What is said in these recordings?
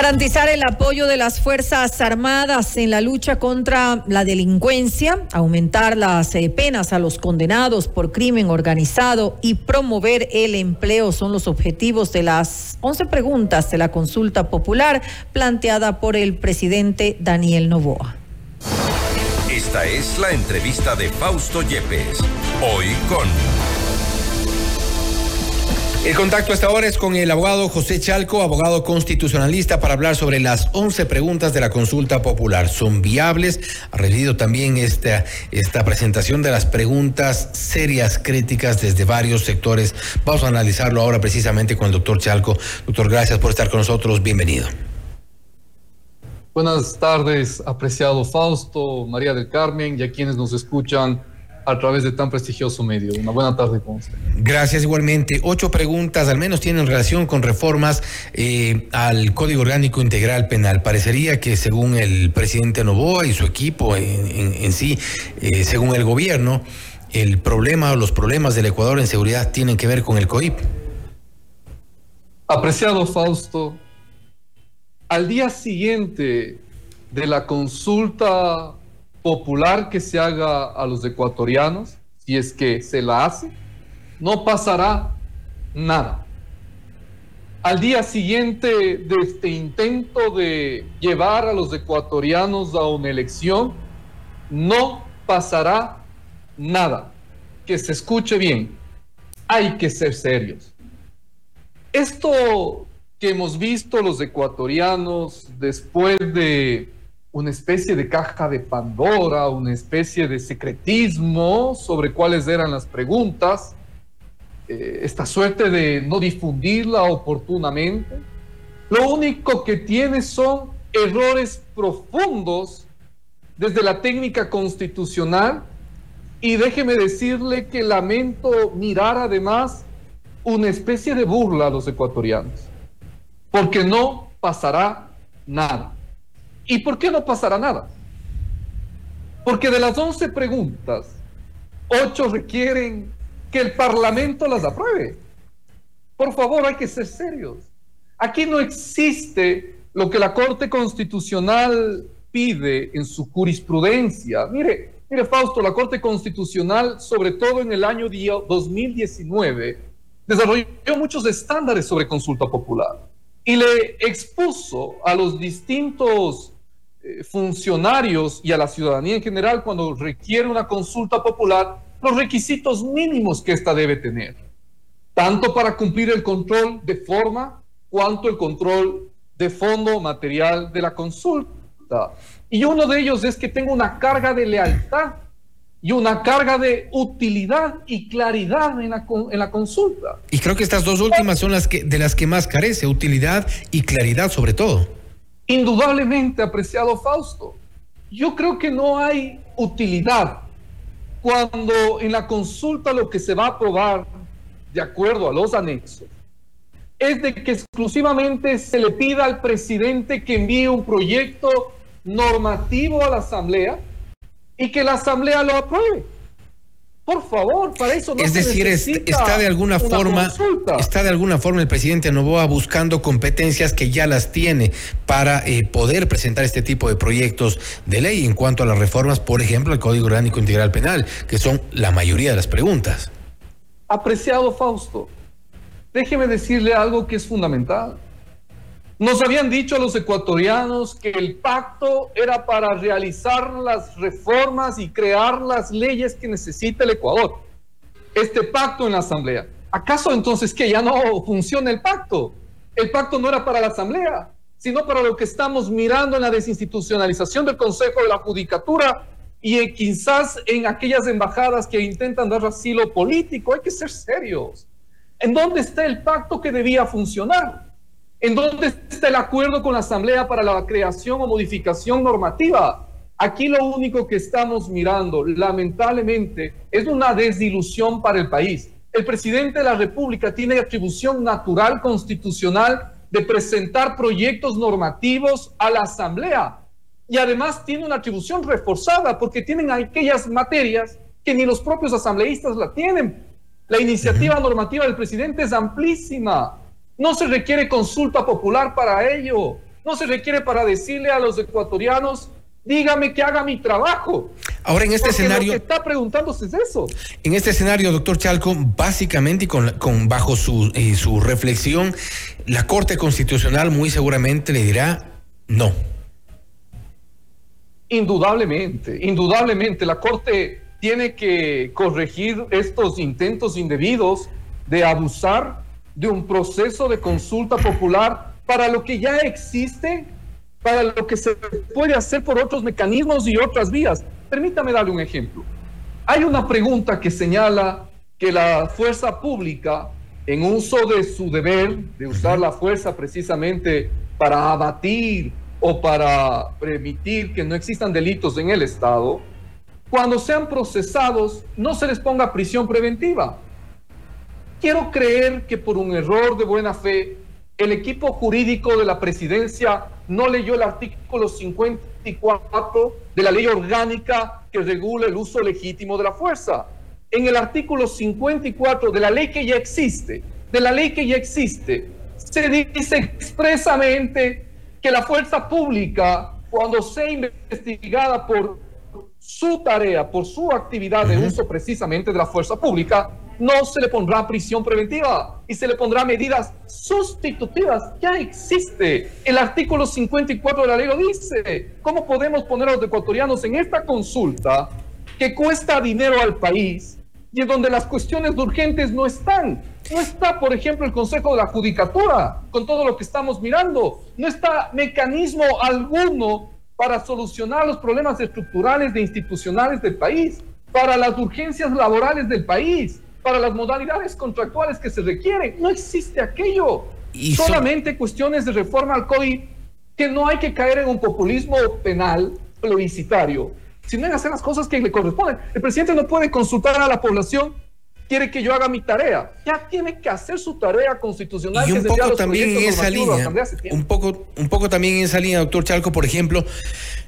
Garantizar el apoyo de las Fuerzas Armadas en la lucha contra la delincuencia, aumentar las eh, penas a los condenados por crimen organizado y promover el empleo son los objetivos de las 11 preguntas de la consulta popular planteada por el presidente Daniel Novoa. Esta es la entrevista de Fausto Yepes, hoy con... El contacto hasta ahora es con el abogado José Chalco, abogado constitucionalista, para hablar sobre las 11 preguntas de la consulta popular. ¿Son viables? Ha recibido también esta, esta presentación de las preguntas serias, críticas desde varios sectores. Vamos a analizarlo ahora precisamente con el doctor Chalco. Doctor, gracias por estar con nosotros. Bienvenido. Buenas tardes, apreciado Fausto, María del Carmen y a quienes nos escuchan a través de tan prestigioso medio. Una buena tarde con usted. Gracias igualmente. Ocho preguntas al menos tienen relación con reformas eh, al Código Orgánico Integral Penal. Parecería que según el presidente Novoa y su equipo en, sí, eh, según el gobierno, el problema o los problemas del Ecuador en seguridad tienen que ver con el COIP. Apreciado Fausto, al día siguiente de la consulta popular que se haga a los ecuatorianos, si es que se la hace, no pasará nada. Al día siguiente de este intento de llevar a los ecuatorianos a una elección, no pasará nada. Que se escuche bien, hay que ser serios. Esto que hemos visto los ecuatorianos después de una especie de caja de Pandora, una especie de secretismo sobre cuáles eran las preguntas, eh, esta suerte de no difundirla oportunamente. Lo único que tiene son errores profundos desde la técnica constitucional y déjeme decirle que lamento mirar además una especie de burla a los ecuatorianos, porque no pasará nada. ¿Y por qué no pasará nada? Porque de las 11 preguntas, 8 requieren que el Parlamento las apruebe. Por favor, hay que ser serios. Aquí no existe lo que la Corte Constitucional pide en su jurisprudencia. Mire, mire Fausto, la Corte Constitucional, sobre todo en el año 2019, desarrolló muchos estándares sobre consulta popular y le expuso a los distintos funcionarios y a la ciudadanía en general cuando requiere una consulta popular los requisitos mínimos que ésta debe tener, tanto para cumplir el control de forma cuanto el control de fondo material de la consulta. Y uno de ellos es que tenga una carga de lealtad y una carga de utilidad y claridad en la, en la consulta. Y creo que estas dos últimas son las que, de las que más carece, utilidad y claridad sobre todo. Indudablemente, apreciado Fausto, yo creo que no hay utilidad cuando en la consulta lo que se va a aprobar, de acuerdo a los anexos, es de que exclusivamente se le pida al presidente que envíe un proyecto normativo a la Asamblea y que la Asamblea lo apruebe. Por favor, para eso no Es decir, está de alguna forma está de alguna forma el presidente Novoa buscando competencias que ya las tiene para eh, poder presentar este tipo de proyectos de ley en cuanto a las reformas, por ejemplo, el Código Orgánico Integral Penal, que son la mayoría de las preguntas. Apreciado Fausto, déjeme decirle algo que es fundamental. Nos habían dicho los ecuatorianos que el pacto era para realizar las reformas y crear las leyes que necesita el Ecuador. Este pacto en la Asamblea. ¿Acaso entonces que ya no funciona el pacto? El pacto no era para la Asamblea, sino para lo que estamos mirando en la desinstitucionalización del Consejo de la Judicatura y quizás en aquellas embajadas que intentan dar asilo político. Hay que ser serios. ¿En dónde está el pacto que debía funcionar? ¿En dónde está el acuerdo con la Asamblea para la creación o modificación normativa? Aquí lo único que estamos mirando, lamentablemente, es una desilusión para el país. El presidente de la República tiene atribución natural constitucional de presentar proyectos normativos a la Asamblea. Y además tiene una atribución reforzada porque tienen aquellas materias que ni los propios asambleístas la tienen. La iniciativa normativa del presidente es amplísima. No se requiere consulta popular para ello. no se requiere para decirle a los ecuatorianos, dígame que haga mi trabajo. Ahora en este escenario... Lo que está preguntándose es eso. En este escenario, doctor Chalco, básicamente y con, con bajo su, eh, su reflexión, la Corte Constitucional muy seguramente le dirá no. Indudablemente, indudablemente la Corte tiene que corregir estos intentos indebidos de abusar de un proceso de consulta popular para lo que ya existe, para lo que se puede hacer por otros mecanismos y otras vías. Permítame darle un ejemplo. Hay una pregunta que señala que la fuerza pública, en uso de su deber de usar la fuerza precisamente para abatir o para permitir que no existan delitos en el Estado, cuando sean procesados no se les ponga prisión preventiva. Quiero creer que por un error de buena fe, el equipo jurídico de la presidencia no leyó el artículo 54 de la ley orgánica que regula el uso legítimo de la fuerza. En el artículo 54 de la ley que ya existe, de la ley que ya existe, se dice expresamente que la fuerza pública, cuando sea investigada por su tarea, por su actividad de uso precisamente de la fuerza pública, no se le pondrá prisión preventiva y se le pondrá medidas sustitutivas. Ya existe. El artículo 54 de la ley dice. ¿Cómo podemos poner a los ecuatorianos en esta consulta que cuesta dinero al país y en donde las cuestiones urgentes no están? No está, por ejemplo, el Consejo de la Judicatura con todo lo que estamos mirando. No está mecanismo alguno para solucionar los problemas estructurales e institucionales del país, para las urgencias laborales del país para las modalidades contractuales que se requieren. No existe aquello. Y Solamente cuestiones de reforma al COI que no hay que caer en un populismo penal plebiscitario, sino en hacer las cosas que le corresponden. El presidente no puede consultar a la población quiere que yo haga mi tarea. Ya tiene que hacer su tarea constitucional. Y un poco también en esa línea, un poco, un poco también en esa línea, doctor Chalco, por ejemplo,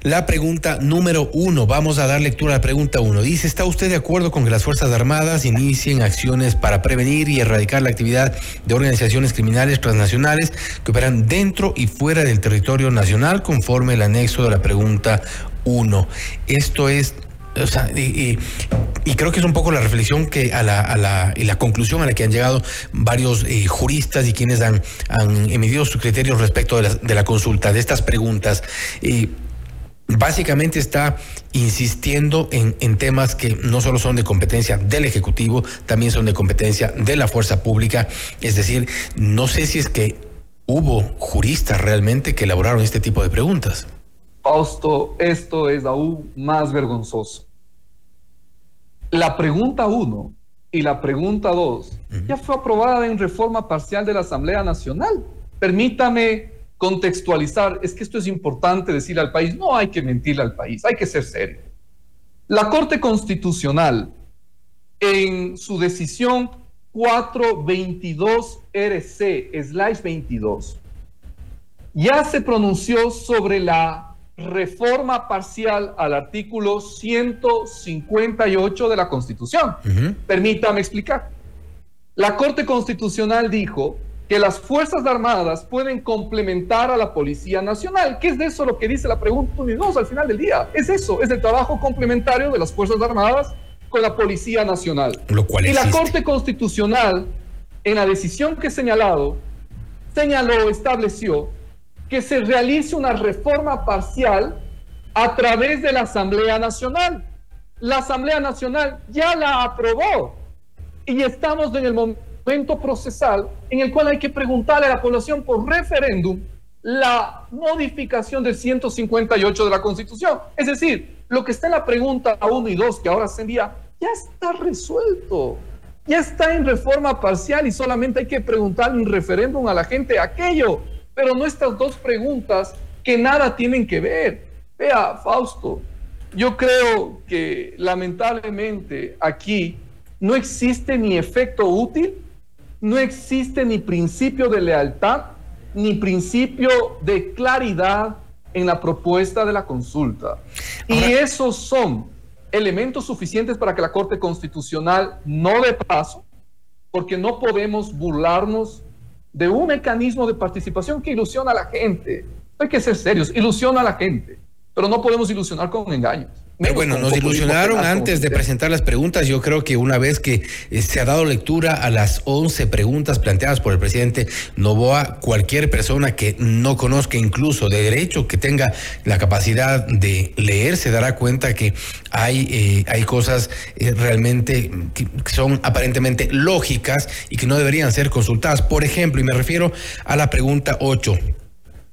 la pregunta número uno, vamos a dar lectura a la pregunta uno. Dice, ¿está usted de acuerdo con que las Fuerzas Armadas inicien acciones para prevenir y erradicar la actividad de organizaciones criminales transnacionales que operan dentro y fuera del territorio nacional conforme el anexo de la pregunta uno? Esto es o sea, y, creo que es un poco la reflexión que a la, a la, y la conclusión a la que han llegado varios eh, juristas y quienes han, han, emitido sus criterios respecto de la, de la consulta, de estas preguntas. básicamente está insistiendo en, en, temas que no solo son de competencia del Ejecutivo, también son de competencia de la fuerza pública. Es decir, no sé si es que hubo juristas realmente que elaboraron este tipo de preguntas. Fausto, esto es aún más vergonzoso. La pregunta uno y la pregunta dos ya fue aprobada en reforma parcial de la Asamblea Nacional. Permítame contextualizar, es que esto es importante decirle al país, no hay que mentirle al país, hay que ser serio. La Corte Constitucional, en su decisión 422 RC, slash 22, ya se pronunció sobre la reforma parcial al artículo 158 de la Constitución. Permítame explicar. La Corte Constitucional dijo que las Fuerzas Armadas pueden complementar a la Policía Nacional. ¿Qué es de eso lo que dice la pregunta dos al final del día? Es eso, es el trabajo complementario de las Fuerzas Armadas con la Policía Nacional. Lo cual y la Corte Constitucional, en la decisión que he señalado, señaló, estableció que se realice una reforma parcial a través de la Asamblea Nacional. La Asamblea Nacional ya la aprobó y estamos en el momento procesal en el cual hay que preguntarle a la población por referéndum la modificación del 158 de la Constitución. Es decir, lo que está en la pregunta 1 y 2 que ahora se envía ya está resuelto. Ya está en reforma parcial y solamente hay que preguntarle un referéndum a la gente aquello pero no estas dos preguntas que nada tienen que ver. Vea, Fausto, yo creo que lamentablemente aquí no existe ni efecto útil, no existe ni principio de lealtad, ni principio de claridad en la propuesta de la consulta. Y esos son elementos suficientes para que la Corte Constitucional no dé paso, porque no podemos burlarnos de un mecanismo de participación que ilusiona a la gente. Hay que ser serios. Ilusiona a la gente, pero no podemos ilusionar con engaños. Pero bueno, nos ilusionaron antes de presentar las preguntas. Yo creo que una vez que eh, se ha dado lectura a las 11 preguntas planteadas por el presidente Novoa, cualquier persona que no conozca incluso de derecho, que tenga la capacidad de leer, se dará cuenta que hay, eh, hay cosas eh, realmente que son aparentemente lógicas y que no deberían ser consultadas. Por ejemplo, y me refiero a la pregunta 8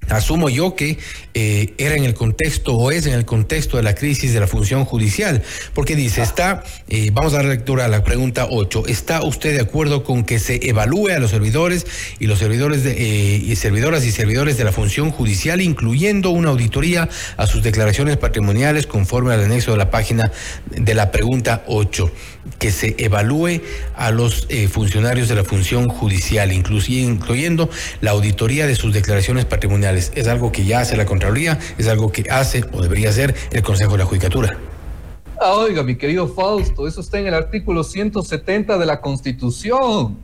Asumo yo que eh, era en el contexto o es en el contexto de la crisis de la función judicial, porque dice, está, eh, vamos a dar lectura a la pregunta 8, ¿está usted de acuerdo con que se evalúe a los servidores y los servidores de, eh, y servidoras y servidores de la función judicial, incluyendo una auditoría a sus declaraciones patrimoniales conforme al anexo de la página de la pregunta 8? Que se evalúe a los funcionarios de la función judicial, incluyendo la auditoría de sus declaraciones patrimoniales es algo que ya hace la Contraloría, es algo que hace o debería hacer el Consejo de la Judicatura. Ah, oiga, mi querido Fausto, eso está en el artículo 170 de la Constitución.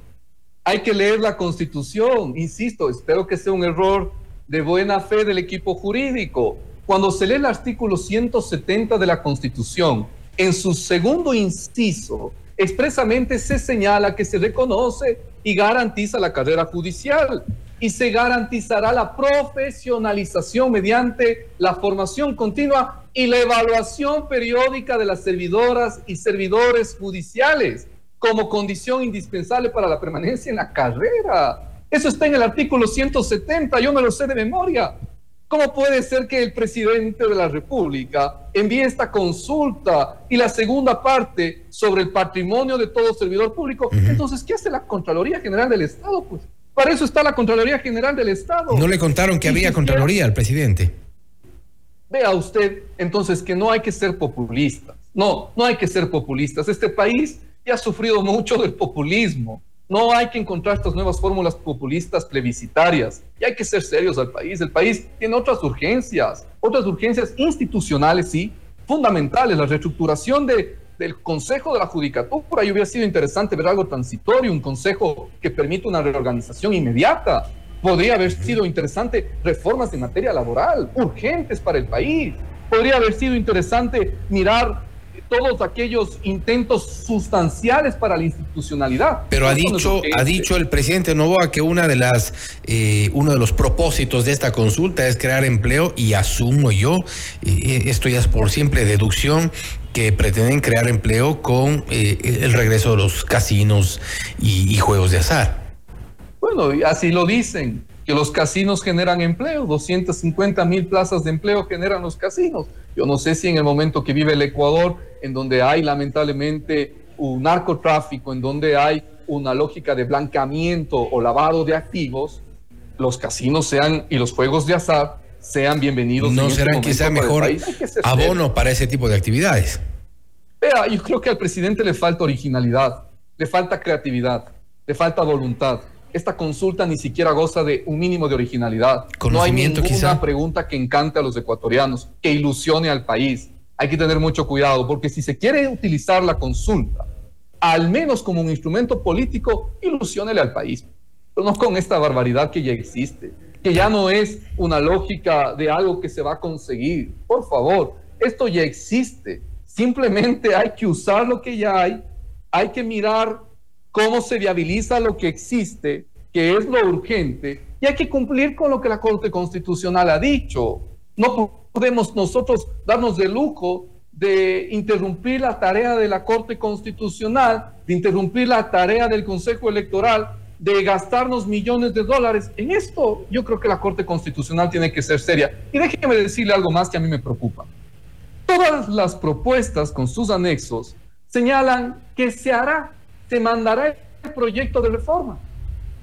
Hay que leer la Constitución, insisto, espero que sea un error de buena fe del equipo jurídico. Cuando se lee el artículo 170 de la Constitución, en su segundo inciso, expresamente se señala que se reconoce y garantiza la carrera judicial y se garantizará la profesionalización mediante la formación continua y la evaluación periódica de las servidoras y servidores judiciales como condición indispensable para la permanencia en la carrera. Eso está en el artículo 170, yo me lo sé de memoria. ¿Cómo puede ser que el presidente de la República envíe esta consulta y la segunda parte sobre el patrimonio de todo servidor público? Entonces, ¿qué hace la Contraloría General del Estado? Pues para eso está la Contraloría General del Estado. No le contaron que había Contraloría al presidente. Vea usted, entonces, que no hay que ser populistas. No, no hay que ser populistas. Este país ya ha sufrido mucho del populismo. No hay que encontrar estas nuevas fórmulas populistas plebiscitarias. Y hay que ser serios al país. El país tiene otras urgencias, otras urgencias institucionales, sí, fundamentales. La reestructuración de del Consejo de la Judicatura y hubiera sido interesante ver algo transitorio, un consejo que permita una reorganización inmediata. Podría haber sido interesante reformas en materia laboral, urgentes para el país. Podría haber sido interesante mirar todos aquellos intentos sustanciales para la institucionalidad. Pero ha dicho, ha dicho el presidente Novoa que una de las, eh, uno de los propósitos de esta consulta es crear empleo y asumo yo, eh, esto ya es por simple deducción, que pretenden crear empleo con eh, el regreso de los casinos y, juegos de azar. Bueno, así lo dicen, que los casinos generan empleo, 250 mil plazas de empleo generan los casinos. Yo no sé si en el momento que vive el Ecuador, en donde hay lamentablemente un narcotráfico, en donde hay una lógica de blanqueamiento o lavado de activos, los casinos sean y los juegos de azar sean bienvenidos. No este serán quizá mejor abono para ese tipo de actividades. Vea, yo creo que al presidente le falta originalidad, le falta creatividad, le falta voluntad. Esta consulta ni siquiera goza de un mínimo de originalidad. No hay ninguna pregunta que encante a los ecuatorianos, que ilusione al país. Hay que tener mucho cuidado, porque si se quiere utilizar la consulta, al menos como un instrumento político, ilusionele al país, pero no con esta barbaridad que ya existe que ya no es una lógica de algo que se va a conseguir. Por favor, esto ya existe. Simplemente hay que usar lo que ya hay, hay que mirar cómo se viabiliza lo que existe, que es lo urgente, y hay que cumplir con lo que la Corte Constitucional ha dicho. No podemos nosotros darnos de lujo de interrumpir la tarea de la Corte Constitucional, de interrumpir la tarea del Consejo Electoral de gastarnos millones de dólares. En esto yo creo que la Corte Constitucional tiene que ser seria. Y déjeme decirle algo más que a mí me preocupa. Todas las propuestas con sus anexos señalan que se hará, se mandará el proyecto de reforma.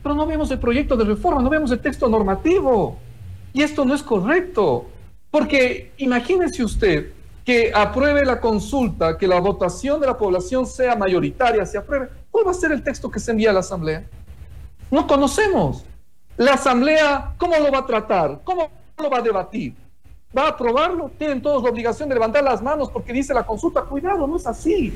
Pero no vemos el proyecto de reforma, no vemos el texto normativo. Y esto no es correcto. Porque imagínese usted que apruebe la consulta, que la votación de la población sea mayoritaria, se apruebe. ¿Cuál va a ser el texto que se envía a la Asamblea? No conocemos. La Asamblea, ¿cómo lo va a tratar? ¿Cómo lo va a debatir? ¿Va a aprobarlo? Tienen todos la obligación de levantar las manos porque dice la consulta. Cuidado, no es así.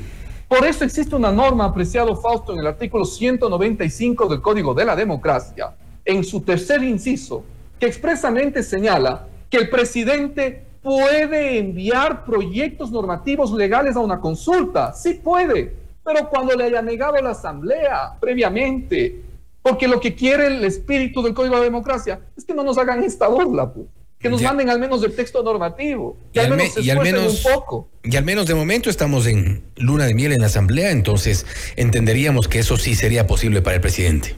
Por eso existe una norma, apreciado Fausto, en el artículo 195 del Código de la Democracia, en su tercer inciso, que expresamente señala que el presidente puede enviar proyectos normativos legales a una consulta. Sí puede, pero cuando le haya negado la asamblea previamente, porque lo que quiere el espíritu del Código de Democracia es que no nos hagan esta burla, pues. que nos manden al menos el texto normativo, que al menos se y al menos, un poco. Y al menos de momento estamos en luna de miel en la asamblea, entonces entenderíamos que eso sí sería posible para el presidente.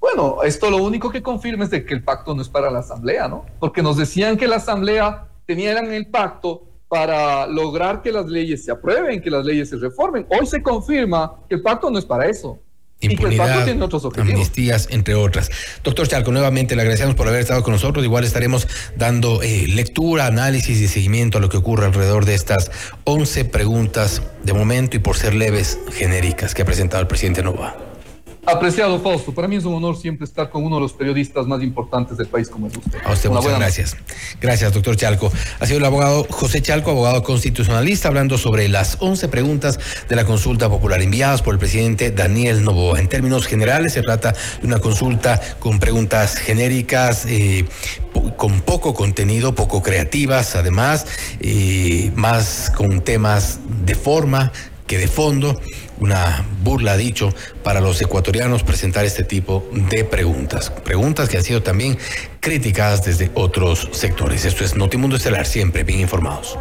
Bueno, esto lo único que confirma es de que el pacto no es para la asamblea, ¿no? Porque nos decían que la asamblea tenían el pacto para lograr que las leyes se aprueben, que las leyes se reformen. Hoy se confirma que el pacto no es para eso. Y otros objetivos. amnistías, entre otras. Doctor Chalco, nuevamente le agradecemos por haber estado con nosotros. Igual estaremos dando eh, lectura, análisis y seguimiento a lo que ocurre alrededor de estas 11 preguntas de momento y por ser leves, genéricas que ha presentado el presidente Nova. Apreciado Fausto, para mí es un honor siempre estar con uno de los periodistas más importantes del país como es usted. A usted muchas gracias. Gracias, doctor Chalco. Ha sido el abogado José Chalco, abogado constitucionalista, hablando sobre las 11 preguntas de la consulta popular enviadas por el presidente Daniel Novoa. En términos generales, se trata de una consulta con preguntas genéricas, eh, con poco contenido, poco creativas, además, eh, más con temas de forma que de fondo una burla, dicho, para los ecuatorianos presentar este tipo de preguntas. Preguntas que han sido también criticadas desde otros sectores. Esto es Notimundo Estelar, siempre bien informados.